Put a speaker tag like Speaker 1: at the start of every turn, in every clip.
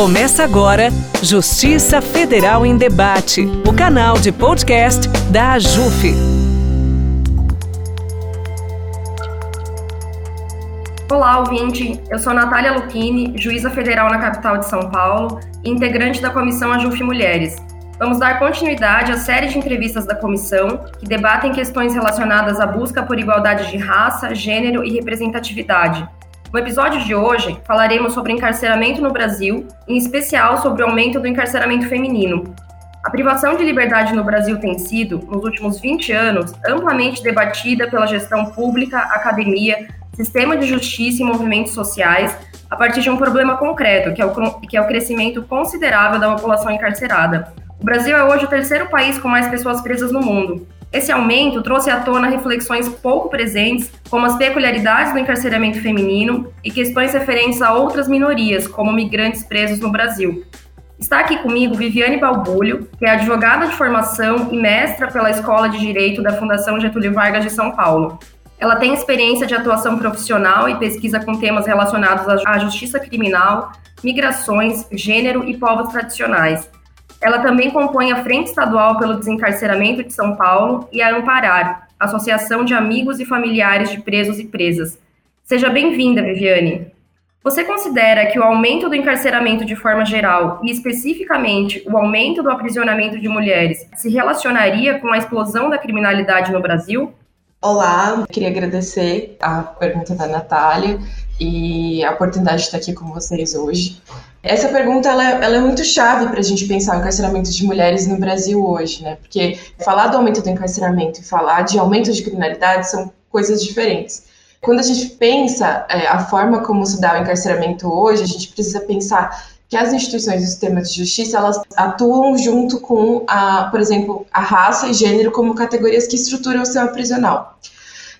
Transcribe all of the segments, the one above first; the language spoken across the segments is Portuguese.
Speaker 1: Começa agora Justiça Federal em Debate, o canal de podcast da AJUF.
Speaker 2: Olá, ouvinte. Eu sou Natália Lucchini, juíza federal na capital de São Paulo integrante da comissão AJUF Mulheres. Vamos dar continuidade à série de entrevistas da comissão que debatem questões relacionadas à busca por igualdade de raça, gênero e representatividade no episódio de hoje, falaremos sobre encarceramento no Brasil, em especial sobre o aumento do encarceramento feminino. A privação de liberdade no Brasil tem sido, nos últimos 20 anos, amplamente debatida pela gestão pública, academia, sistema de justiça e movimentos sociais, a partir de um problema concreto, que é o, que é o crescimento considerável da população encarcerada. O Brasil é hoje o terceiro país com mais pessoas presas no mundo. Esse aumento trouxe à tona reflexões pouco presentes, como as peculiaridades do encarceramento feminino e questões referentes a outras minorias, como migrantes presos no Brasil. Está aqui comigo Viviane Balbulho, que é advogada de formação e mestra pela Escola de Direito da Fundação Getúlio Vargas de São Paulo. Ela tem experiência de atuação profissional e pesquisa com temas relacionados à justiça criminal, migrações, gênero e povos tradicionais. Ela também compõe a Frente Estadual pelo Desencarceramento de São Paulo e a Amparar, Associação de Amigos e Familiares de Presos e Presas. Seja bem-vinda, Viviane. Você considera que o aumento do encarceramento de forma geral, e especificamente o aumento do aprisionamento de mulheres, se relacionaria com a explosão da criminalidade no Brasil?
Speaker 3: Olá, queria agradecer a pergunta da Natália e a oportunidade de estar aqui com vocês hoje. Essa pergunta ela, é, ela é muito chave para a gente pensar o encarceramento de mulheres no Brasil hoje, né? Porque falar do aumento do encarceramento e falar de aumento de criminalidade são coisas diferentes. Quando a gente pensa é, a forma como se dá o encarceramento hoje, a gente precisa pensar que as instituições do sistema de justiça elas atuam junto com a, por exemplo, a raça e gênero como categorias que estruturam o sistema prisional.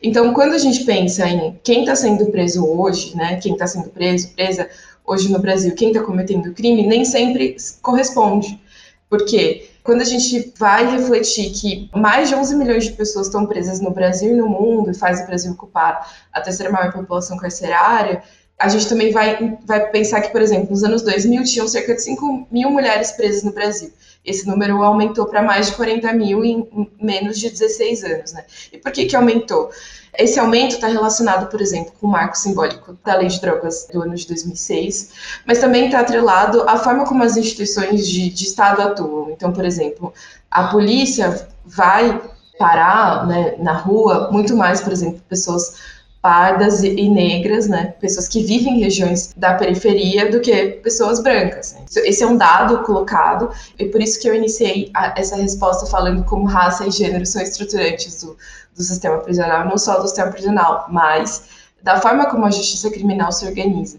Speaker 3: Então, quando a gente pensa em quem está sendo preso hoje, né, quem está sendo preso, presa, hoje no Brasil, quem está cometendo crime, nem sempre corresponde. Porque quando a gente vai refletir que mais de 11 milhões de pessoas estão presas no Brasil e no mundo, e faz o Brasil ocupar a terceira maior população carcerária, a gente também vai, vai pensar que, por exemplo, nos anos 2000 tinham cerca de 5 mil mulheres presas no Brasil. Esse número aumentou para mais de 40 mil em menos de 16 anos. Né? E por que, que aumentou? Esse aumento está relacionado, por exemplo, com o marco simbólico da Lei de Drogas do ano de 2006, mas também está atrelado à forma como as instituições de, de Estado atuam. Então, por exemplo, a polícia vai parar né, na rua muito mais, por exemplo, pessoas pardas e negras, né, pessoas que vivem em regiões da periferia, do que pessoas brancas. Né? Esse é um dado colocado e por isso que eu iniciei a, essa resposta falando como raça e gênero são estruturantes do, do sistema prisional, não só do sistema prisional, mas da forma como a justiça criminal se organiza.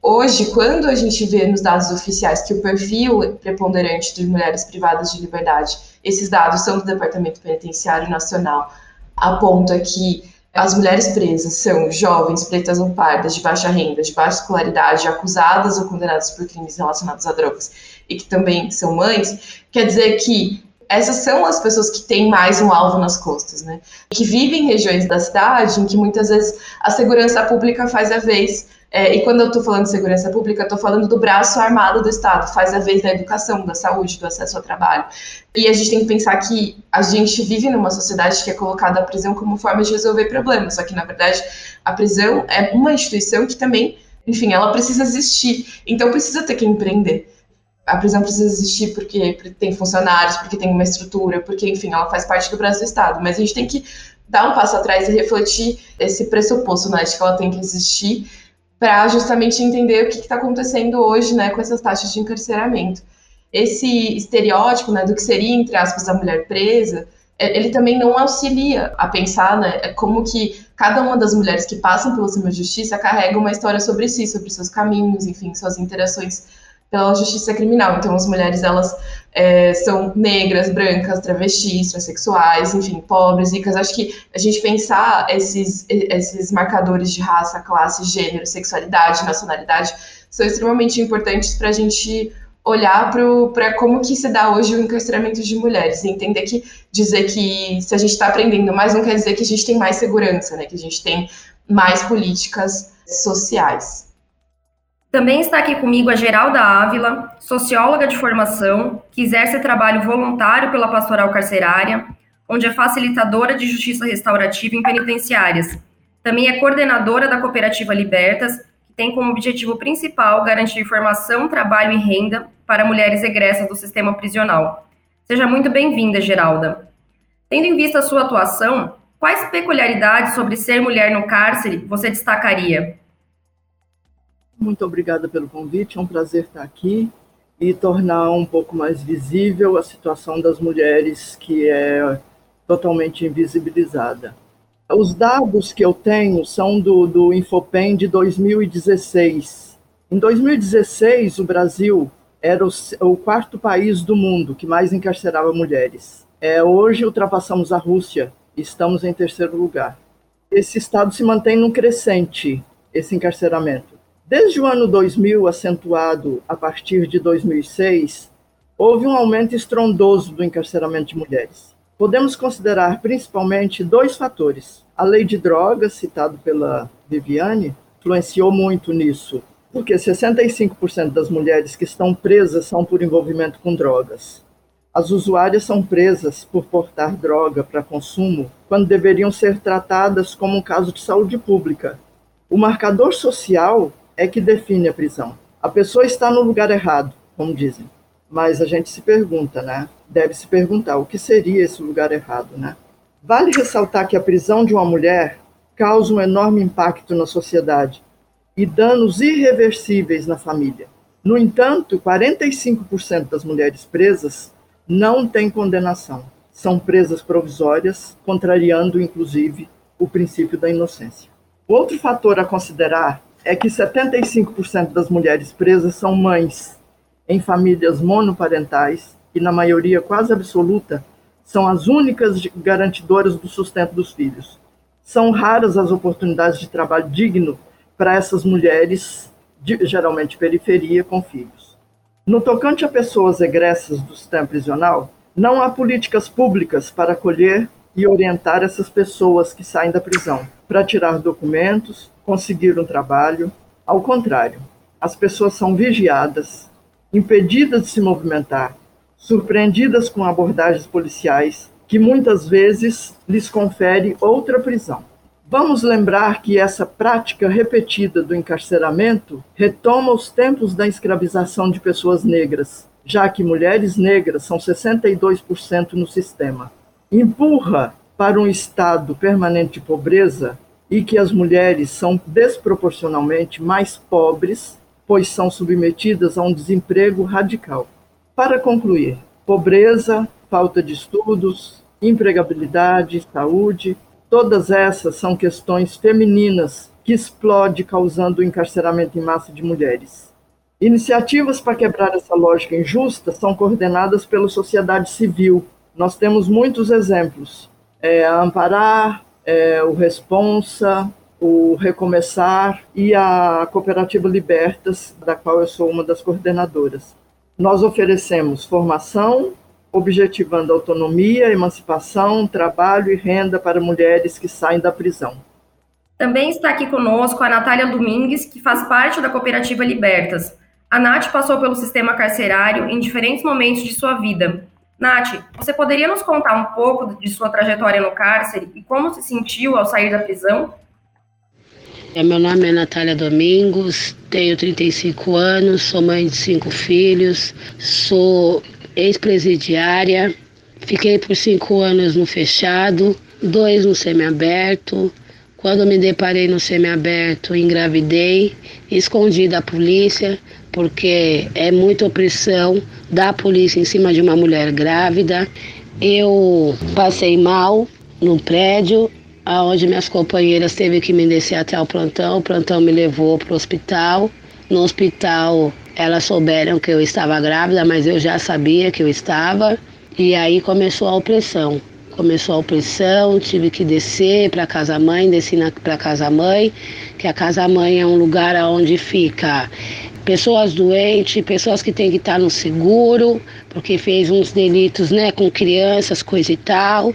Speaker 3: Hoje, quando a gente vê nos dados oficiais que o perfil preponderante de mulheres privadas de liberdade, esses dados são do Departamento Penitenciário Nacional, aponta que as mulheres presas são jovens, pretas ou pardas, de baixa renda, de baixa escolaridade, acusadas ou condenadas por crimes relacionados a drogas e que também são mães, quer dizer que essas são as pessoas que têm mais um alvo nas costas, né? Que vivem em regiões da cidade em que muitas vezes a segurança pública faz a vez é, e quando eu estou falando de segurança pública, estou falando do braço armado do Estado, faz a vez da educação, da saúde, do acesso ao trabalho. E a gente tem que pensar que a gente vive numa sociedade que é colocada a prisão como forma de resolver problemas, só que, na verdade, a prisão é uma instituição que também, enfim, ela precisa existir, então precisa ter que empreender. A prisão precisa existir porque tem funcionários, porque tem uma estrutura, porque, enfim, ela faz parte do braço do Estado, mas a gente tem que dar um passo atrás e refletir esse pressuposto, né, de que ela tem que existir para justamente entender o que está acontecendo hoje né, com essas taxas de encarceramento. Esse estereótipo né, do que seria, entre aspas, a mulher presa, é, ele também não auxilia a pensar né, é como que cada uma das mulheres que passam pelo sistema de justiça carrega uma história sobre si, sobre seus caminhos, enfim, suas interações pela justiça criminal. Então, as mulheres, elas é, são negras, brancas, travestis, transexuais, enfim, pobres, ricas. Acho que a gente pensar esses, esses marcadores de raça, classe, gênero, sexualidade, nacionalidade, são extremamente importantes para a gente olhar para como que se dá hoje o encarceramento de mulheres e entender que dizer que se a gente está aprendendo mais não quer dizer que a gente tem mais segurança, né? Que a gente tem mais políticas sociais.
Speaker 2: Também está aqui comigo a Geralda Ávila, socióloga de formação, que exerce trabalho voluntário pela pastoral carcerária, onde é facilitadora de justiça restaurativa em penitenciárias. Também é coordenadora da cooperativa Libertas, que tem como objetivo principal garantir formação, trabalho e renda para mulheres egressas do sistema prisional. Seja muito bem-vinda, Geralda. Tendo em vista a sua atuação, quais peculiaridades sobre ser mulher no cárcere você destacaria?
Speaker 4: Muito obrigada pelo convite, é um prazer estar aqui e tornar um pouco mais visível a situação das mulheres que é totalmente invisibilizada. Os dados que eu tenho são do, do Infopen de 2016. Em 2016, o Brasil era o, o quarto país do mundo que mais encarcerava mulheres. É, hoje ultrapassamos a Rússia e estamos em terceiro lugar. Esse estado se mantém no crescente, esse encarceramento. Desde o ano 2000, acentuado a partir de 2006, houve um aumento estrondoso do encarceramento de mulheres. Podemos considerar principalmente dois fatores. A lei de drogas, citado pela Viviane, influenciou muito nisso, porque 65% das mulheres que estão presas são por envolvimento com drogas. As usuárias são presas por portar droga para consumo quando deveriam ser tratadas como um caso de saúde pública. O marcador social é que define a prisão. A pessoa está no lugar errado, como dizem. Mas a gente se pergunta, né? Deve se perguntar o que seria esse lugar errado, né? Vale ressaltar que a prisão de uma mulher causa um enorme impacto na sociedade e danos irreversíveis na família. No entanto, 45% das mulheres presas não têm condenação. São presas provisórias, contrariando inclusive o princípio da inocência. Outro fator a considerar é que 75% das mulheres presas são mães em famílias monoparentais e, na maioria quase absoluta, são as únicas garantidoras do sustento dos filhos. São raras as oportunidades de trabalho digno para essas mulheres, de, geralmente periferia, com filhos. No tocante a pessoas egressas do sistema prisional, não há políticas públicas para acolher e orientar essas pessoas que saem da prisão, para tirar documentos, conseguir um trabalho. Ao contrário, as pessoas são vigiadas, impedidas de se movimentar, surpreendidas com abordagens policiais que muitas vezes lhes confere outra prisão. Vamos lembrar que essa prática repetida do encarceramento retoma os tempos da escravização de pessoas negras, já que mulheres negras são 62% no sistema. Empurra para um estado permanente de pobreza e que as mulheres são desproporcionalmente mais pobres, pois são submetidas a um desemprego radical. Para concluir, pobreza, falta de estudos, empregabilidade, saúde, todas essas são questões femininas que explodem causando o encarceramento em massa de mulheres. Iniciativas para quebrar essa lógica injusta são coordenadas pela sociedade civil. Nós temos muitos exemplos. É, a Amparar, é, o Responsa, o Recomeçar e a Cooperativa Libertas, da qual eu sou uma das coordenadoras. Nós oferecemos formação, objetivando autonomia, emancipação, trabalho e renda para mulheres que saem da prisão.
Speaker 2: Também está aqui conosco a Natália Domingues, que faz parte da Cooperativa Libertas. A Nath passou pelo sistema carcerário em diferentes momentos de sua vida, Nath, você poderia nos contar um pouco de sua trajetória no cárcere e como se sentiu ao sair da prisão?
Speaker 5: É, meu nome é Natália Domingos, tenho 35 anos, sou mãe de cinco filhos, sou ex-presidiária, fiquei por cinco anos no fechado, dois no semiaberto. Quando me deparei no semiaberto, engravidei, escondi da polícia, porque é muita opressão da polícia em cima de uma mulher grávida. Eu passei mal no prédio, onde minhas companheiras teve que me descer até o plantão. O plantão me levou para o hospital. No hospital, elas souberam que eu estava grávida, mas eu já sabia que eu estava. E aí começou a opressão. Começou a opressão, tive que descer para casa mãe, desci para casa mãe, que a casa mãe é um lugar onde fica pessoas doentes, pessoas que têm que estar no seguro, porque fez uns delitos, né, com crianças, coisa e tal.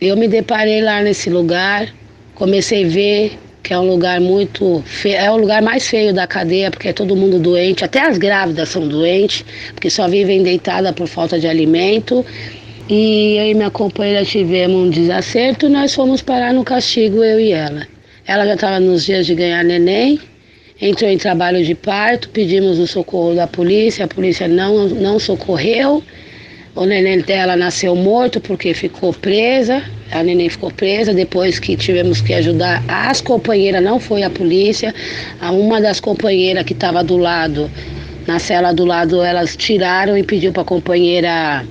Speaker 5: Eu me deparei lá nesse lugar, comecei a ver que é um lugar muito feio, é o lugar mais feio da cadeia, porque é todo mundo doente, até as grávidas são doentes, porque só vivem deitada por falta de alimento. E eu e minha companheira tivemos um desacerto, nós fomos parar no castigo, eu e ela. Ela já estava nos dias de ganhar neném, entrou em trabalho de parto, pedimos o socorro da polícia, a polícia não, não socorreu. O neném dela nasceu morto porque ficou presa. A neném ficou presa depois que tivemos que ajudar as companheiras, não foi a polícia. A uma das companheiras que estava do lado, na cela do lado, elas tiraram e pediu para a companheira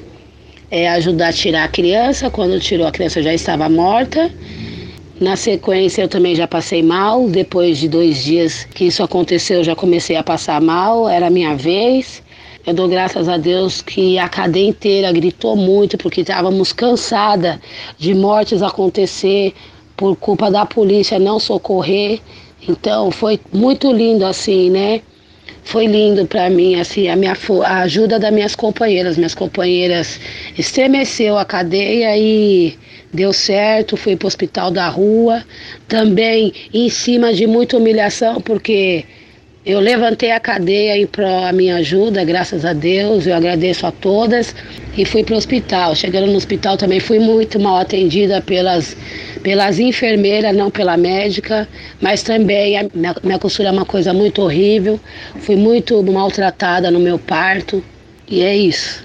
Speaker 5: é, ajudar a tirar a criança. Quando tirou, a criança já estava morta. Na sequência, eu também já passei mal. Depois de dois dias que isso aconteceu, eu já comecei a passar mal. Era a minha vez. Eu dou graças a Deus que a cadeia inteira gritou muito porque estávamos cansada de mortes acontecer por culpa da polícia não socorrer. Então foi muito lindo assim, né? Foi lindo para mim assim a minha a ajuda das minhas companheiras. Minhas companheiras estremeceu a cadeia e deu certo. Fui para o hospital da rua, também em cima de muita humilhação porque eu levantei a cadeia em pró a minha ajuda, graças a Deus, eu agradeço a todas e fui para o hospital. Chegando no hospital também fui muito mal atendida pelas, pelas enfermeiras, não pela médica, mas também a minha, minha costura é uma coisa muito horrível. Fui muito maltratada no meu parto e é isso.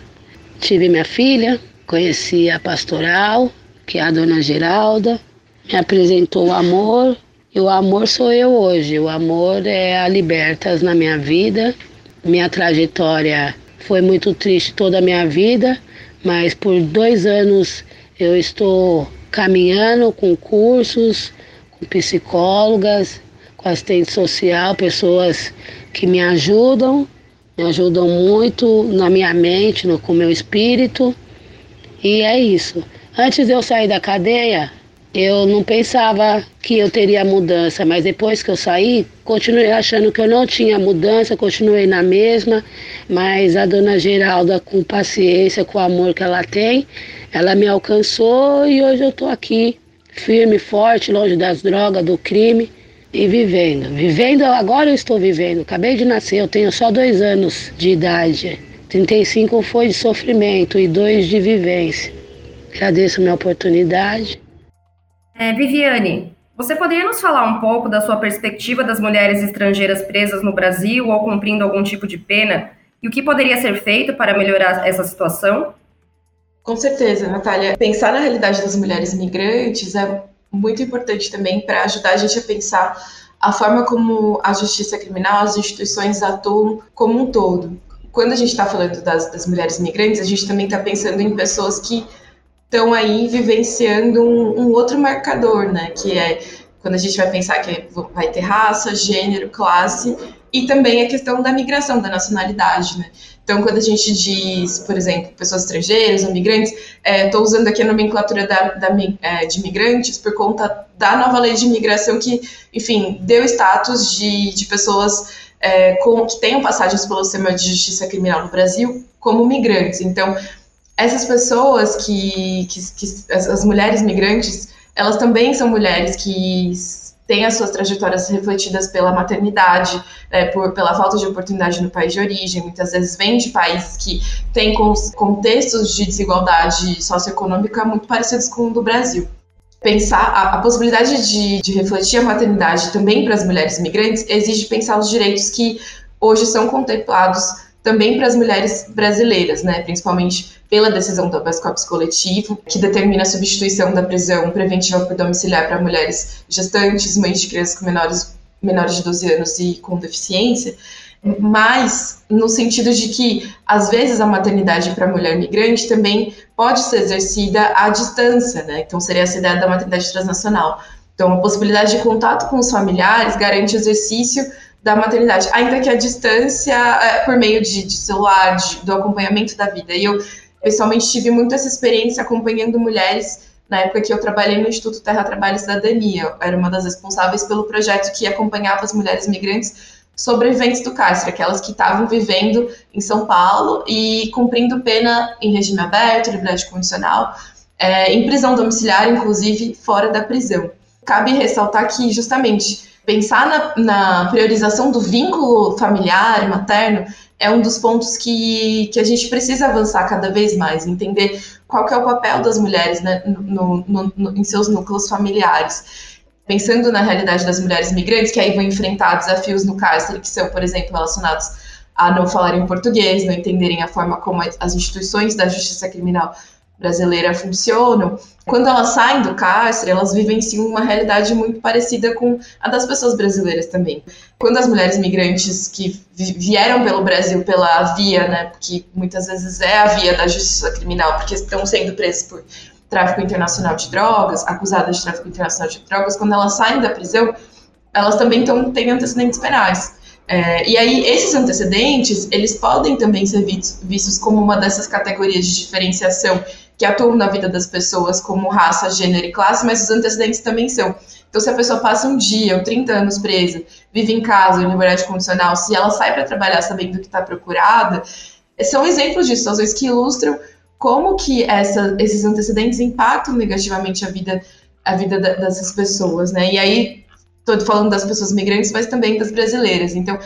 Speaker 5: Tive minha filha, conheci a pastoral, que é a dona Geralda, me apresentou o amor e o amor sou eu hoje. O amor é a Libertas na minha vida. Minha trajetória foi muito triste toda a minha vida, mas por dois anos eu estou caminhando com cursos, com psicólogas, com assistente social, pessoas que me ajudam, me ajudam muito na minha mente, no, com o meu espírito. E é isso. Antes de eu sair da cadeia, eu não pensava que eu teria mudança, mas depois que eu saí, continuei achando que eu não tinha mudança, continuei na mesma, mas a dona Geralda, com paciência, com o amor que ela tem, ela me alcançou e hoje eu estou aqui, firme, forte, longe das drogas, do crime e vivendo. Vivendo, agora eu estou vivendo. Acabei de nascer, eu tenho só dois anos de idade. 35 foi de sofrimento e dois de vivência. Agradeço a minha oportunidade.
Speaker 2: É, Viviane, você poderia nos falar um pouco da sua perspectiva das mulheres estrangeiras presas no Brasil ou cumprindo algum tipo de pena e o que poderia ser feito para melhorar essa situação?
Speaker 3: Com certeza, Natália. Pensar na realidade das mulheres migrantes é muito importante também para ajudar a gente a pensar a forma como a justiça criminal, as instituições atuam como um todo. Quando a gente está falando das, das mulheres migrantes, a gente também está pensando em pessoas que estão aí vivenciando um, um, outro marcador, né? Que é quando a gente vai pensar que vai ter raça, gênero, classe e também a questão da migração, da nacionalidade, né? Então, quando a gente diz, por exemplo, pessoas estrangeiras ou migrantes, estou é, usando aqui a nomenclatura da, da é, de migrantes por conta da nova lei de imigração que, enfim, deu status de, de pessoas é, com, que tenham passagens pelo sistema de justiça criminal no Brasil como migrantes. Então, essas pessoas que, que, que as, mulheres migrantes, elas também são mulheres que têm as suas trajetórias refletidas pela maternidade, né, por, pela falta de oportunidade no país de origem, muitas vezes vêm de países que têm contextos de desigualdade socioeconômica muito parecidos com o do Brasil. Pensar a, a possibilidade de, de refletir a maternidade também para as mulheres migrantes exige pensar os direitos que hoje são contemplados também para as mulheres brasileiras, né, principalmente pela decisão do habeas corpus coletivo, que determina a substituição da prisão preventiva por domiciliar para mulheres gestantes, mães de crianças com menores, menores de 12 anos e com deficiência, mas no sentido de que, às vezes, a maternidade para a mulher migrante também pode ser exercida à distância, né? Então, seria essa ideia da maternidade transnacional. Então, a possibilidade de contato com os familiares garante o exercício da maternidade, ainda que a distância, é, por meio de, de celular, de, do acompanhamento da vida. E eu, pessoalmente, tive muito essa experiência acompanhando mulheres na época que eu trabalhei no Instituto Terra Trabalho e Cidadania. Eu era uma das responsáveis pelo projeto que acompanhava as mulheres migrantes sobreviventes do cárcere, aquelas que estavam vivendo em São Paulo e cumprindo pena em regime aberto, liberdade condicional, é, em prisão domiciliar, inclusive fora da prisão cabe ressaltar que, justamente, pensar na, na priorização do vínculo familiar, materno, é um dos pontos que, que a gente precisa avançar cada vez mais, entender qual que é o papel das mulheres né, no, no, no, em seus núcleos familiares. Pensando na realidade das mulheres migrantes, que aí vão enfrentar desafios no cárcere, que são, por exemplo, relacionados a não falarem português, não entenderem a forma como as instituições da justiça criminal brasileira funcionam, quando elas saem do cárcere, elas vivenciam uma realidade muito parecida com a das pessoas brasileiras também. Quando as mulheres migrantes que vieram pelo Brasil pela via, né, que muitas vezes é a via da justiça criminal, porque estão sendo presas por tráfico internacional de drogas, acusadas de tráfico internacional de drogas, quando elas saem da prisão, elas também tão, têm antecedentes penais. É, e aí, esses antecedentes, eles podem também ser vistos como uma dessas categorias de diferenciação que atuam na vida das pessoas como raça, gênero e classe, mas os antecedentes também são. Então, se a pessoa passa um dia ou 30 anos presa, vive em casa, em liberdade condicional, se ela sai para trabalhar sabendo que está procurada, são exemplos de situações que ilustram como que essa, esses antecedentes impactam negativamente a vida, a vida da, dessas pessoas, né? E aí, estou falando das pessoas migrantes, mas também das brasileiras. Então,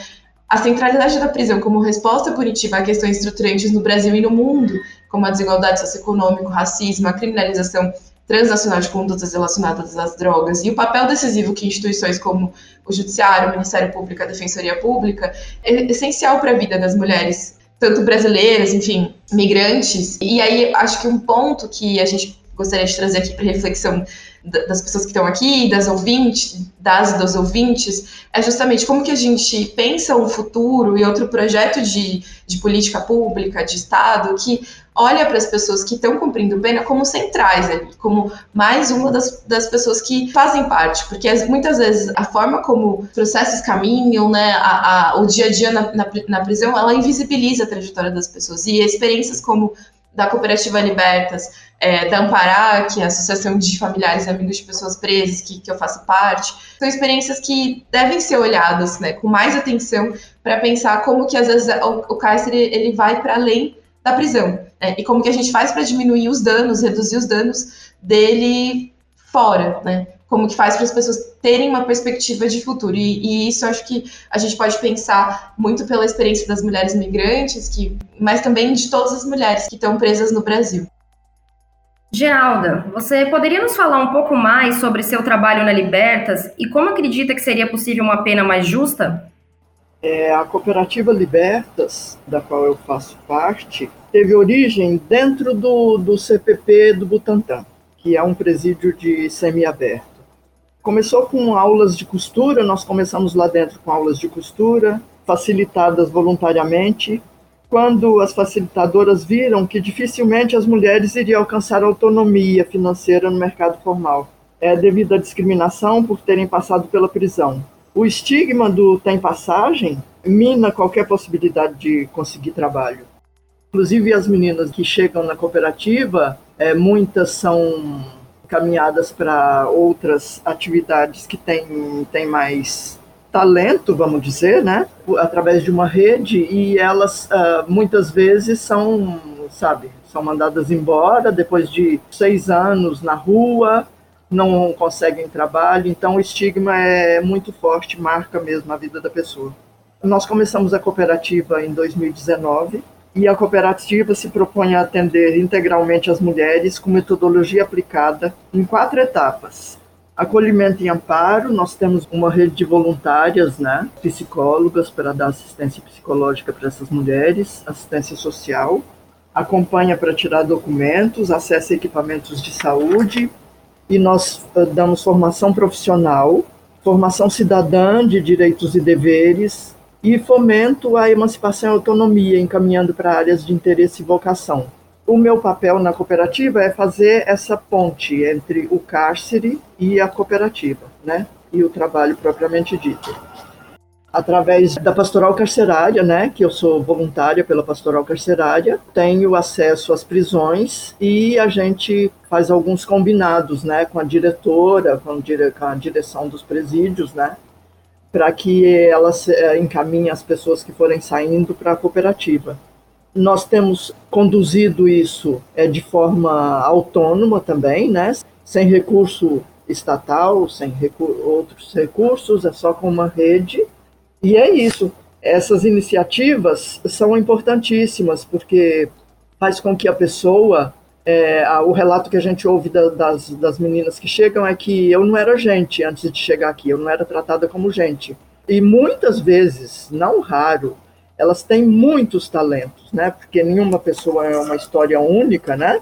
Speaker 3: a centralidade da prisão como resposta punitiva a questões estruturantes no Brasil e no mundo, como a desigualdade socioeconômica, o racismo, a criminalização transnacional de condutas relacionadas às drogas e o papel decisivo que instituições como o Judiciário, o Ministério Público, a Defensoria Pública é essencial para a vida das mulheres, tanto brasileiras, enfim, migrantes. E aí acho que um ponto que a gente gostaria de trazer aqui para reflexão das pessoas que estão aqui, das ouvintes, das dos ouvintes, é justamente como que a gente pensa um futuro e outro projeto de, de política pública, de Estado, que olha para as pessoas que estão cumprindo pena como centrais ali, como mais uma das, das pessoas que fazem parte, porque muitas vezes a forma como processos caminham, né, a, a, o dia a dia na, na, na prisão, ela invisibiliza a trajetória das pessoas, e experiências como da Cooperativa Libertas, é, da Ampará, que é a Associação de Familiares e Amigos de Pessoas Presas, que, que eu faço parte, são experiências que devem ser olhadas né, com mais atenção para pensar como que às vezes o, o cárcere ele vai para além da prisão né, e como que a gente faz para diminuir os danos, reduzir os danos dele fora, né? Como que faz para as pessoas terem uma perspectiva de futuro. E, e, isso acho que a gente pode pensar muito pela experiência das mulheres migrantes, que, mas também de todas as mulheres que estão presas no Brasil.
Speaker 2: Geralda, você poderia nos falar um pouco mais sobre seu trabalho na Libertas e como acredita que seria possível uma pena mais justa?
Speaker 4: É, a cooperativa Libertas, da qual eu faço parte, teve origem dentro do, do CPP do Butantã, que é um presídio de semiaberto. Começou com aulas de costura, nós começamos lá dentro com aulas de costura, facilitadas voluntariamente, quando as facilitadoras viram que dificilmente as mulheres iriam alcançar autonomia financeira no mercado formal, é devido à discriminação por terem passado pela prisão. O estigma do tem passagem mina qualquer possibilidade de conseguir trabalho. Inclusive as meninas que chegam na cooperativa, é, muitas são caminhadas para outras atividades que têm, têm mais talento, vamos dizer, né, através de uma rede e elas uh, muitas vezes são, sabe, são mandadas embora depois de seis anos na rua, não conseguem trabalho, então o estigma é muito forte, marca mesmo a vida da pessoa. Nós começamos a cooperativa em 2019 e a cooperativa se propõe a atender integralmente as mulheres com metodologia aplicada em quatro etapas. Acolhimento e amparo, nós temos uma rede de voluntárias, né, psicólogas para dar assistência psicológica para essas mulheres, assistência social, acompanha para tirar documentos, acesso a equipamentos de saúde e nós uh, damos formação profissional, formação cidadã de direitos e deveres e fomento à emancipação e autonomia, encaminhando para áreas de interesse e vocação o meu papel na cooperativa é fazer essa ponte entre o cárcere e a cooperativa, né? E o trabalho propriamente dito. Através da pastoral carcerária, né, que eu sou voluntária pela pastoral carcerária, tenho acesso às prisões e a gente faz alguns combinados, né, com a diretora, com a direção dos presídios, né, para que elas é, encaminhem as pessoas que forem saindo para a cooperativa. Nós temos conduzido isso é, de forma autônoma também, né? sem recurso estatal, sem recu outros recursos, é só com uma rede. E é isso. Essas iniciativas são importantíssimas, porque faz com que a pessoa. É, o relato que a gente ouve da, das, das meninas que chegam é que eu não era gente antes de chegar aqui, eu não era tratada como gente. E muitas vezes, não raro, elas têm muitos talentos, né? Porque nenhuma pessoa é uma história única, né?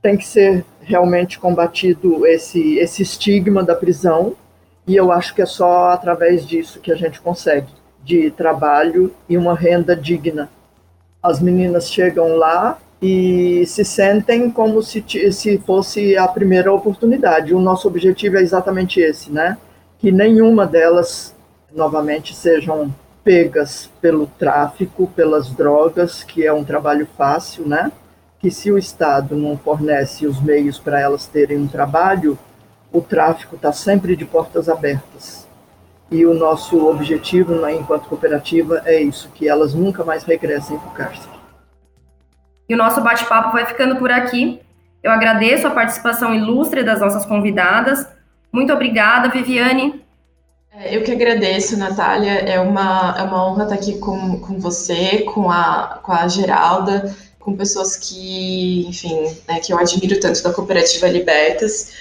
Speaker 4: Tem que ser realmente combatido esse, esse estigma da prisão, e eu acho que é só através disso que a gente consegue, de trabalho e uma renda digna. As meninas chegam lá e se sentem como se, se fosse a primeira oportunidade. O nosso objetivo é exatamente esse, né? Que nenhuma delas, novamente, sejam pegas pelo tráfico, pelas drogas, que é um trabalho fácil, né? que se o Estado não fornece os meios para elas terem um trabalho, o tráfico está sempre de portas abertas. E o nosso objetivo, né, enquanto cooperativa, é isso, que elas nunca mais regressem para o cárcere.
Speaker 2: E o nosso bate-papo vai ficando por aqui. Eu agradeço a participação ilustre das nossas convidadas. Muito obrigada, Viviane.
Speaker 3: É, eu que agradeço, Natália. É uma, é uma honra estar aqui com, com você, com a, com a Geralda com pessoas que, enfim, né, que eu admiro tanto da cooperativa Libertas.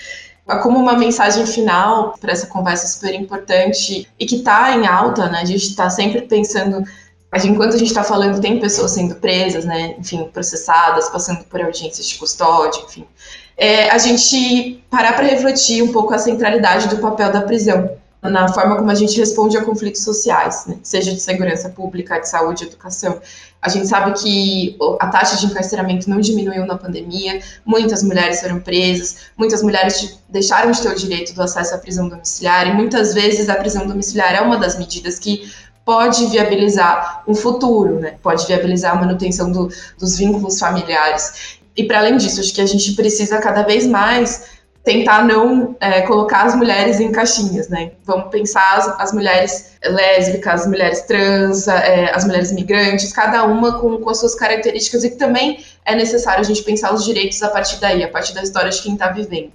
Speaker 3: Como uma mensagem final para essa conversa super importante e que está em alta, né? A gente está sempre pensando enquanto a gente está falando, tem pessoas sendo presas, né, enfim, processadas, passando por audiências de custódia, enfim. É, a gente parar para refletir um pouco a centralidade do papel da prisão na forma como a gente responde a conflitos sociais, né? seja de segurança pública, de saúde, educação. A gente sabe que a taxa de encarceramento não diminuiu na pandemia, muitas mulheres foram presas, muitas mulheres deixaram de ter o direito do acesso à prisão domiciliar, e muitas vezes a prisão domiciliar é uma das medidas que pode viabilizar um futuro, né? pode viabilizar a manutenção do, dos vínculos familiares. E para além disso, acho que a gente precisa cada vez mais tentar não é, colocar as mulheres em caixinhas, né? Vamos pensar as, as mulheres lésbicas, as mulheres trans, é, as mulheres migrantes, cada uma com, com as suas características e que também é necessário a gente pensar os direitos a partir daí, a partir da história de quem está vivendo.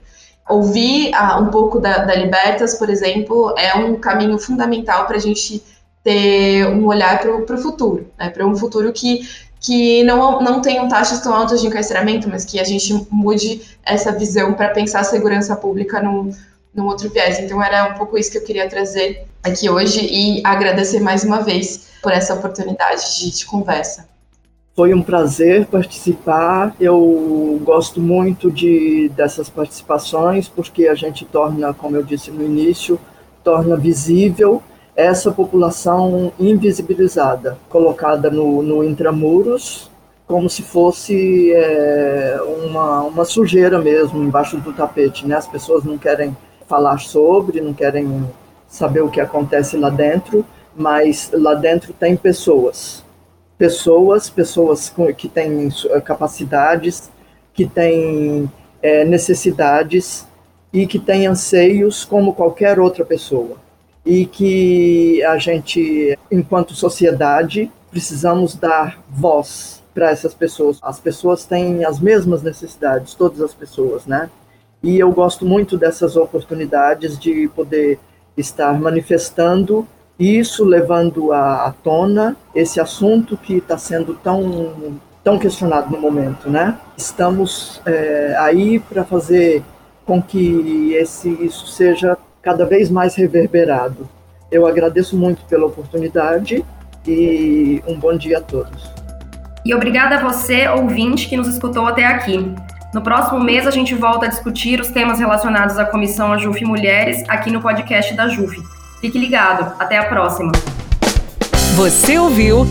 Speaker 3: Ouvir ah, um pouco da, da Libertas, por exemplo, é um caminho fundamental para a gente ter um olhar para o futuro, né? para um futuro que que não, não tenham taxas tão altas de encarceramento, mas que a gente mude essa visão para pensar a segurança pública num, num outro viés. Então era um pouco isso que eu queria trazer aqui hoje e agradecer mais uma vez por essa oportunidade de, de conversa.
Speaker 4: Foi um prazer participar. Eu gosto muito de dessas participações porque a gente torna, como eu disse no início, torna visível essa população invisibilizada, colocada no, no intramuros, como se fosse é, uma, uma sujeira mesmo embaixo do tapete. Né? As pessoas não querem falar sobre, não querem saber o que acontece lá dentro, mas lá dentro tem pessoas. Pessoas, pessoas que têm capacidades, que têm é, necessidades e que têm anseios como qualquer outra pessoa e que a gente, enquanto sociedade, precisamos dar voz para essas pessoas. As pessoas têm as mesmas necessidades, todas as pessoas, né? E eu gosto muito dessas oportunidades de poder estar manifestando isso, levando à, à tona esse assunto que está sendo tão tão questionado no momento, né? Estamos é, aí para fazer com que esse isso seja cada vez mais reverberado. Eu agradeço muito pela oportunidade e um bom dia a todos.
Speaker 2: E obrigada a você, ouvinte, que nos escutou até aqui. No próximo mês, a gente volta a discutir os temas relacionados à Comissão Ajuf Mulheres aqui no podcast da JUF. Fique ligado. Até a próxima.
Speaker 1: Você ouviu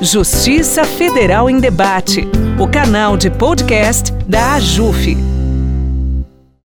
Speaker 1: Justiça Federal em Debate, o canal de podcast da AJUF.